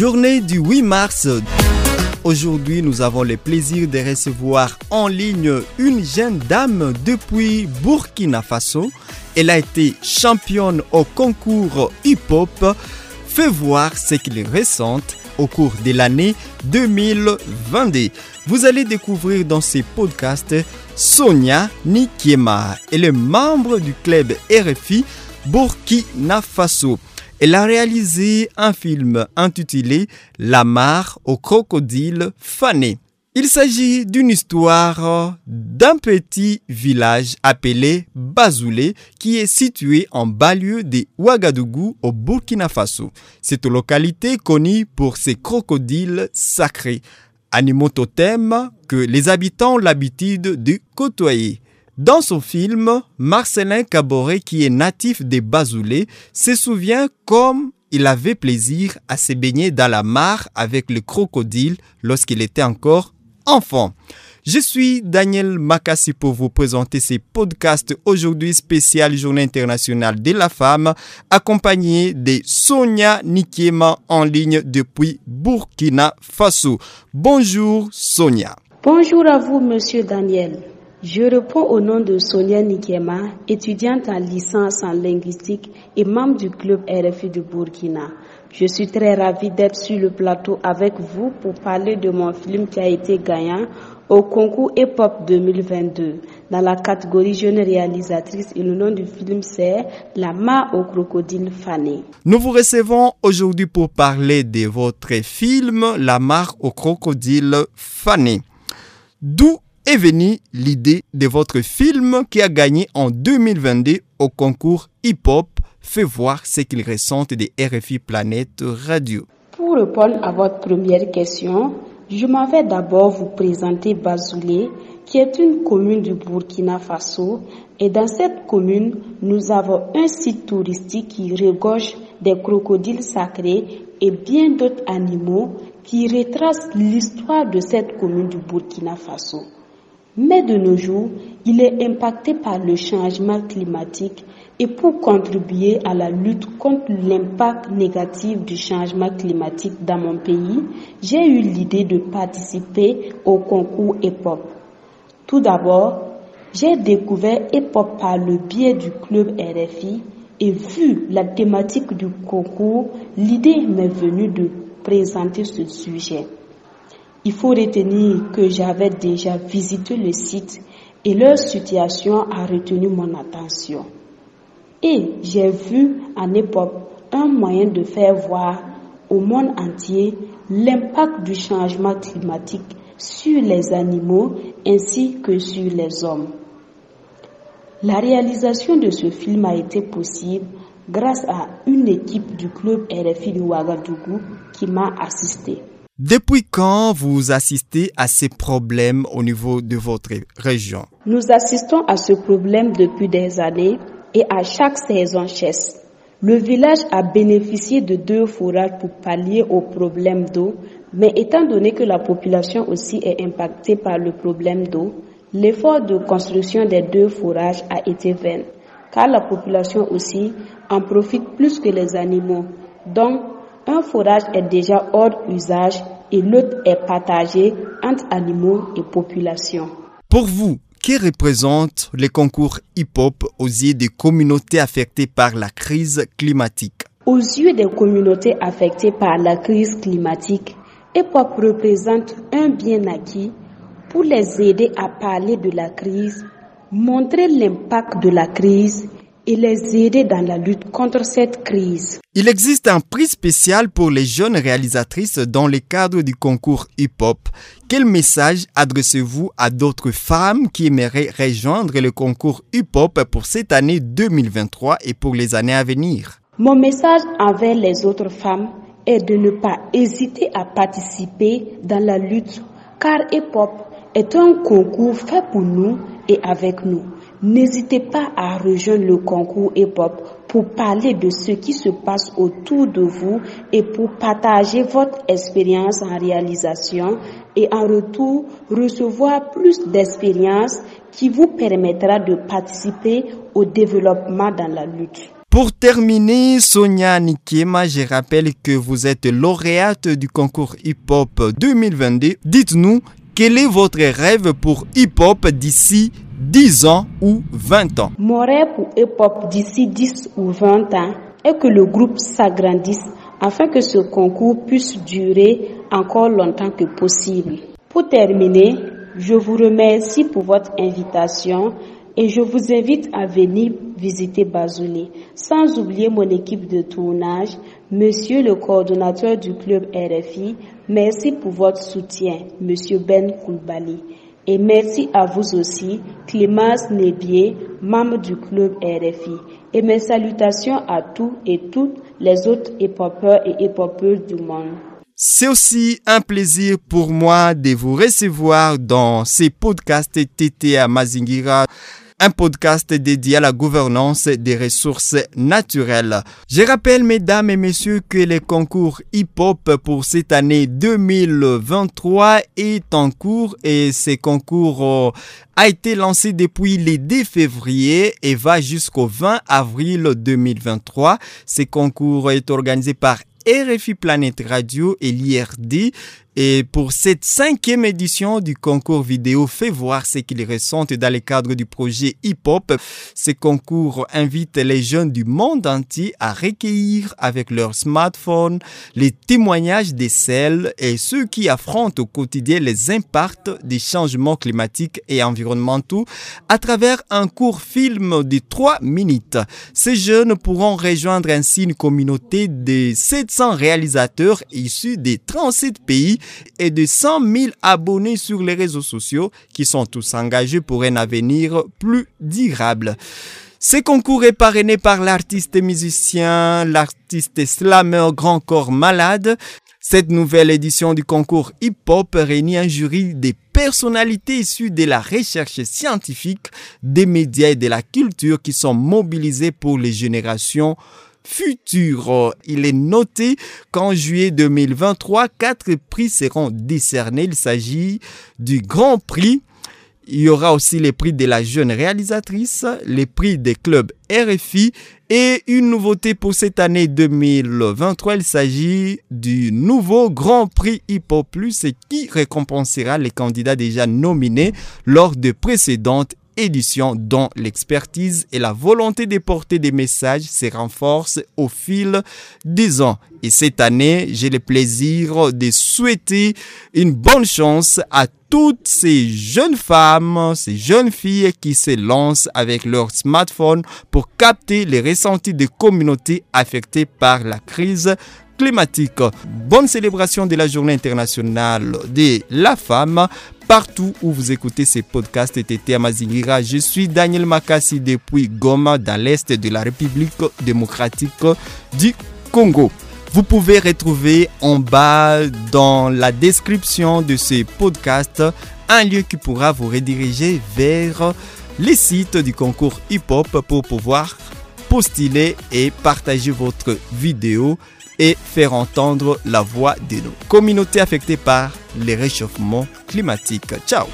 Journée du 8 mars. Aujourd'hui, nous avons le plaisir de recevoir en ligne une jeune dame depuis Burkina Faso. Elle a été championne au concours hip-hop. Fait voir ce qu'il ressente au cours de l'année 2022. Vous allez découvrir dans ces podcasts Sonia Nikiema. Elle est membre du club RFI Burkina Faso. Elle a réalisé un film intitulé La mare au crocodile fané. Il s'agit d'une histoire d'un petit village appelé Bazoulé qui est situé en banlieue de Ouagadougou au Burkina Faso. Cette localité connue pour ses crocodiles sacrés, animaux totems que les habitants ont l'habitude de côtoyer. Dans son film, Marcelin Caboret, qui est natif des Bazoulés, se souvient comme il avait plaisir à se baigner dans la mare avec le crocodile lorsqu'il était encore enfant. Je suis Daniel Makassi pour vous présenter ces podcasts aujourd'hui spécial Journée internationale de la femme, accompagné de Sonia Nikiema en ligne depuis Burkina Faso. Bonjour Sonia. Bonjour à vous, monsieur Daniel. Je réponds au nom de Sonia Nikema, étudiante en licence en linguistique et membre du club RFI de Burkina. Je suis très ravie d'être sur le plateau avec vous pour parler de mon film qui a été gagnant au concours Hip-Hop 2022 dans la catégorie jeune réalisatrice et le nom du film c'est La main au crocodile fané. Nous vous recevons aujourd'hui pour parler de votre film La mare au crocodile fané. D'où est venue l'idée de votre film qui a gagné en 2022 au concours hip-hop Fait voir ce qu'il ressente des RFI Planète Radio. Pour répondre à votre première question, je m'en vais d'abord vous présenter Bazoulé, qui est une commune du Burkina Faso. Et dans cette commune, nous avons un site touristique qui regorge des crocodiles sacrés et bien d'autres animaux qui retracent l'histoire de cette commune du Burkina Faso. Mais de nos jours, il est impacté par le changement climatique et pour contribuer à la lutte contre l'impact négatif du changement climatique dans mon pays, j'ai eu l'idée de participer au concours EPOP. Tout d'abord, j'ai découvert EPOP par le biais du club RFI et vu la thématique du concours, l'idée m'est venue de présenter ce sujet. Il faut retenir que j'avais déjà visité le site et leur situation a retenu mon attention. Et j'ai vu en époque un moyen de faire voir au monde entier l'impact du changement climatique sur les animaux ainsi que sur les hommes. La réalisation de ce film a été possible grâce à une équipe du club RFI de Ouagadougou qui m'a assisté. Depuis quand vous assistez à ces problèmes au niveau de votre région? Nous assistons à ce problème depuis des années et à chaque saison chasse. Le village a bénéficié de deux forages pour pallier au problème d'eau, mais étant donné que la population aussi est impactée par le problème d'eau, l'effort de construction des deux forages a été vain, car la population aussi en profite plus que les animaux. Donc, un forage est déjà hors usage et l'autre est partagé entre animaux et population. Pour vous, qui représente les concours hip-hop aux yeux des communautés affectées par la crise climatique? Aux yeux des communautés affectées par la crise climatique, hip-hop représente un bien acquis pour les aider à parler de la crise, montrer l'impact de la crise et les aider dans la lutte contre cette crise. Il existe un prix spécial pour les jeunes réalisatrices dans le cadre du concours hip-hop. Quel message adressez-vous à d'autres femmes qui aimeraient rejoindre le concours hip-hop pour cette année 2023 et pour les années à venir? Mon message envers les autres femmes est de ne pas hésiter à participer dans la lutte car hip-hop est un concours fait pour nous et avec nous. N'hésitez pas à rejoindre le concours hip-hop pour parler de ce qui se passe autour de vous et pour partager votre expérience en réalisation et en retour recevoir plus d'expérience qui vous permettra de participer au développement dans la lutte. Pour terminer, Sonia Nikema, je rappelle que vous êtes lauréate du concours hip-hop 2022. Dites-nous, quel est votre rêve pour hip-hop d'ici 10 ans ou 20 ans Mon rêve pour hip-hop d'ici 10 ou 20 ans est que le groupe s'agrandisse afin que ce concours puisse durer encore longtemps que possible. Pour terminer, je vous remercie pour votre invitation et je vous invite à venir visiter Bazoulé. Sans oublier mon équipe de tournage, Monsieur le coordonnateur du club RFI, merci pour votre soutien, Monsieur Ben Koulbali. Et merci à vous aussi, Clémence Nébier, membre du club RFI. Et mes salutations à tous et toutes les autres épopeurs et épopeuses du monde. C'est aussi un plaisir pour moi de vous recevoir dans ces podcasts TT à Mazingira un podcast dédié à la gouvernance des ressources naturelles. Je rappelle, mesdames et messieurs, que le concours hip-hop pour cette année 2023 est en cours et ce concours euh, a été lancé depuis le 2 février et va jusqu'au 20 avril 2023. Ce concours est organisé par RFI Planète Radio et l'IRD et pour cette cinquième édition du concours vidéo, fait voir ce qu'ils ressentent dans le cadre du projet hip-hop. Ce concours invite les jeunes du monde entier à recueillir avec leur smartphone les témoignages des celles et ceux qui affrontent au quotidien les impacts des changements climatiques et environnementaux à travers un court film de 3 minutes. Ces jeunes pourront rejoindre ainsi une communauté de 700 réalisateurs issus des 37 pays et de 100 000 abonnés sur les réseaux sociaux qui sont tous engagés pour un avenir plus durable. Ce concours est parrainé par l'artiste musicien, l'artiste slammer Grand Corps Malade. Cette nouvelle édition du concours hip-hop réunit un jury des personnalités issues de la recherche scientifique, des médias et de la culture qui sont mobilisées pour les générations futur. Il est noté qu'en juillet 2023, quatre prix seront décernés. Il s'agit du Grand Prix. Il y aura aussi les prix de la jeune réalisatrice, les prix des clubs RFI et une nouveauté pour cette année 2023. Il s'agit du nouveau Grand Prix Hip Plus qui récompensera les candidats déjà nominés lors de précédentes édition dont l'expertise et la volonté de porter des messages se renforcent au fil des ans. Et cette année, j'ai le plaisir de souhaiter une bonne chance à toutes ces jeunes femmes, ces jeunes filles qui se lancent avec leur smartphone pour capter les ressentis des communautés affectées par la crise climatique. Bonne célébration de la journée internationale de la femme partout où vous écoutez ces podcasts TT Amazingira. Je suis Daniel Makassi depuis Goma dans l'Est de la République démocratique du Congo. Vous pouvez retrouver en bas dans la description de ce podcast un lieu qui pourra vous rediriger vers les sites du concours hip-hop pour pouvoir postuler et partager votre vidéo et faire entendre la voix de nos communautés affectées par les réchauffements climatiques. Ciao